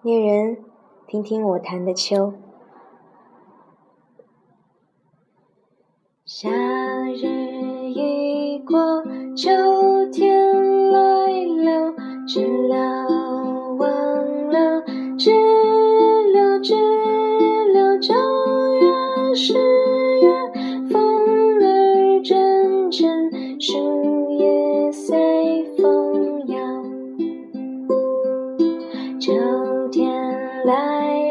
恋人，听听我弹的秋。夏日已过，秋天来了，知了忘了，知了知了，九月十月，风儿阵阵，树叶随风摇。秋来。